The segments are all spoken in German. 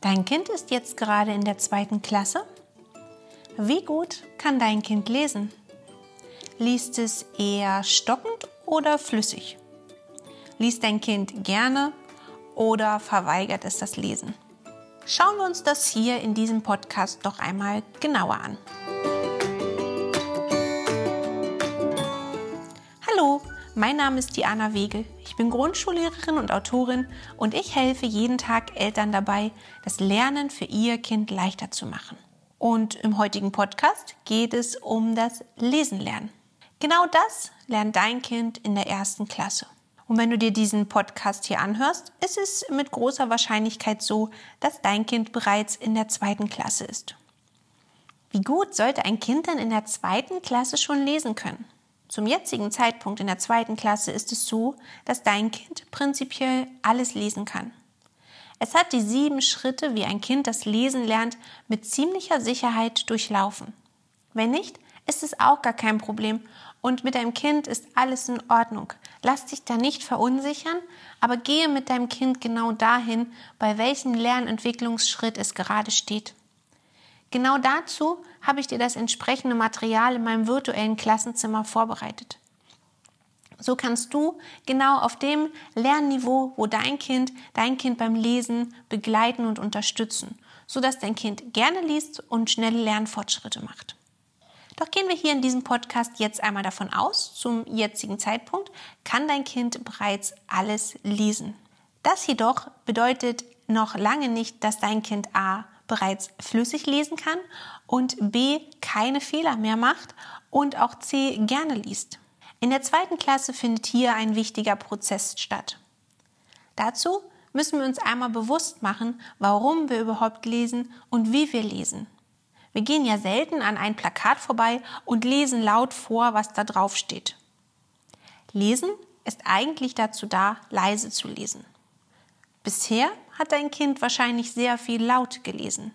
Dein Kind ist jetzt gerade in der zweiten Klasse. Wie gut kann dein Kind lesen? Liest es eher stockend oder flüssig? Liest dein Kind gerne oder verweigert es das Lesen? Schauen wir uns das hier in diesem Podcast doch einmal genauer an. Mein Name ist Diana Wegel. Ich bin Grundschullehrerin und Autorin und ich helfe jeden Tag Eltern dabei, das Lernen für ihr Kind leichter zu machen. Und im heutigen Podcast geht es um das Lesen lernen. Genau das lernt dein Kind in der ersten Klasse. Und wenn du dir diesen Podcast hier anhörst, ist es mit großer Wahrscheinlichkeit so, dass dein Kind bereits in der zweiten Klasse ist. Wie gut sollte ein Kind denn in der zweiten Klasse schon lesen können? Zum jetzigen Zeitpunkt in der zweiten Klasse ist es so, dass dein Kind prinzipiell alles lesen kann. Es hat die sieben Schritte, wie ein Kind das Lesen lernt, mit ziemlicher Sicherheit durchlaufen. Wenn nicht, ist es auch gar kein Problem und mit deinem Kind ist alles in Ordnung. Lass dich da nicht verunsichern, aber gehe mit deinem Kind genau dahin, bei welchem Lernentwicklungsschritt es gerade steht. Genau dazu habe ich dir das entsprechende Material in meinem virtuellen Klassenzimmer vorbereitet. So kannst du genau auf dem Lernniveau, wo dein Kind dein Kind beim Lesen begleiten und unterstützen, sodass dein Kind gerne liest und schnelle Lernfortschritte macht. Doch gehen wir hier in diesem Podcast jetzt einmal davon aus, zum jetzigen Zeitpunkt kann dein Kind bereits alles lesen. Das jedoch bedeutet noch lange nicht, dass dein Kind A bereits flüssig lesen kann und B keine Fehler mehr macht und auch C gerne liest. In der zweiten Klasse findet hier ein wichtiger Prozess statt. Dazu müssen wir uns einmal bewusst machen, warum wir überhaupt lesen und wie wir lesen. Wir gehen ja selten an ein Plakat vorbei und lesen laut vor, was da drauf steht. Lesen ist eigentlich dazu da, leise zu lesen. Bisher hat dein Kind wahrscheinlich sehr viel laut gelesen.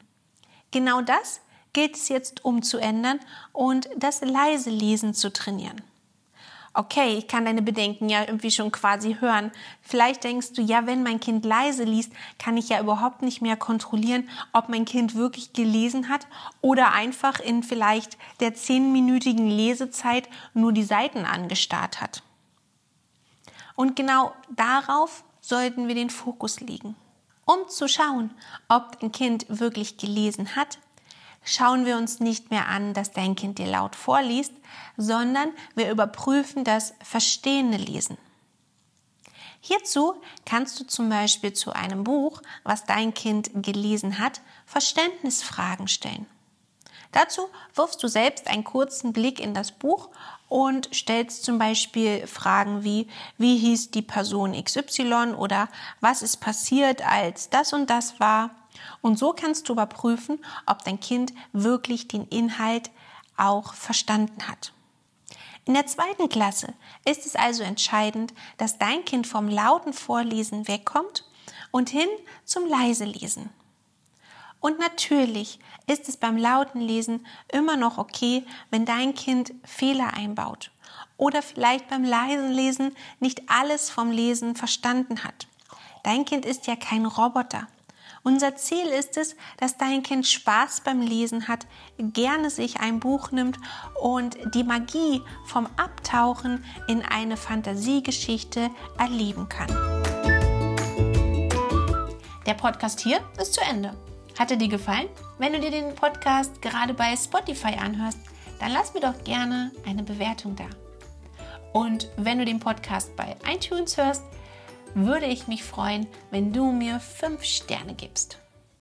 Genau das gilt es jetzt umzuändern und das leise Lesen zu trainieren okay, ich kann deine Bedenken ja irgendwie schon quasi hören. Vielleicht denkst du, ja, wenn mein Kind leise liest, kann ich ja überhaupt nicht mehr kontrollieren, ob mein Kind wirklich gelesen hat oder einfach in vielleicht der zehnminütigen Lesezeit nur die Seiten angestarrt hat. Und genau darauf sollten wir den Fokus legen. Um zu schauen, ob ein Kind wirklich gelesen hat, schauen wir uns nicht mehr an, dass dein Kind dir laut vorliest, sondern wir überprüfen das verstehende Lesen. Hierzu kannst du zum Beispiel zu einem Buch, was dein Kind gelesen hat, Verständnisfragen stellen. Dazu wirfst du selbst einen kurzen Blick in das Buch und stellst zum Beispiel Fragen wie, wie hieß die Person XY oder was ist passiert, als das und das war und so kannst du überprüfen, ob dein Kind wirklich den Inhalt auch verstanden hat. In der zweiten Klasse ist es also entscheidend, dass dein Kind vom lauten Vorlesen wegkommt und hin zum leise Lesen. Und natürlich ist es beim lauten Lesen immer noch okay, wenn dein Kind Fehler einbaut oder vielleicht beim leisen Lesen nicht alles vom Lesen verstanden hat. Dein Kind ist ja kein Roboter. Unser Ziel ist es, dass dein Kind Spaß beim Lesen hat, gerne sich ein Buch nimmt und die Magie vom Abtauchen in eine Fantasiegeschichte erleben kann. Der Podcast hier ist zu Ende. Hat er dir gefallen? Wenn du dir den Podcast gerade bei Spotify anhörst, dann lass mir doch gerne eine Bewertung da. Und wenn du den Podcast bei iTunes hörst, würde ich mich freuen, wenn du mir 5 Sterne gibst.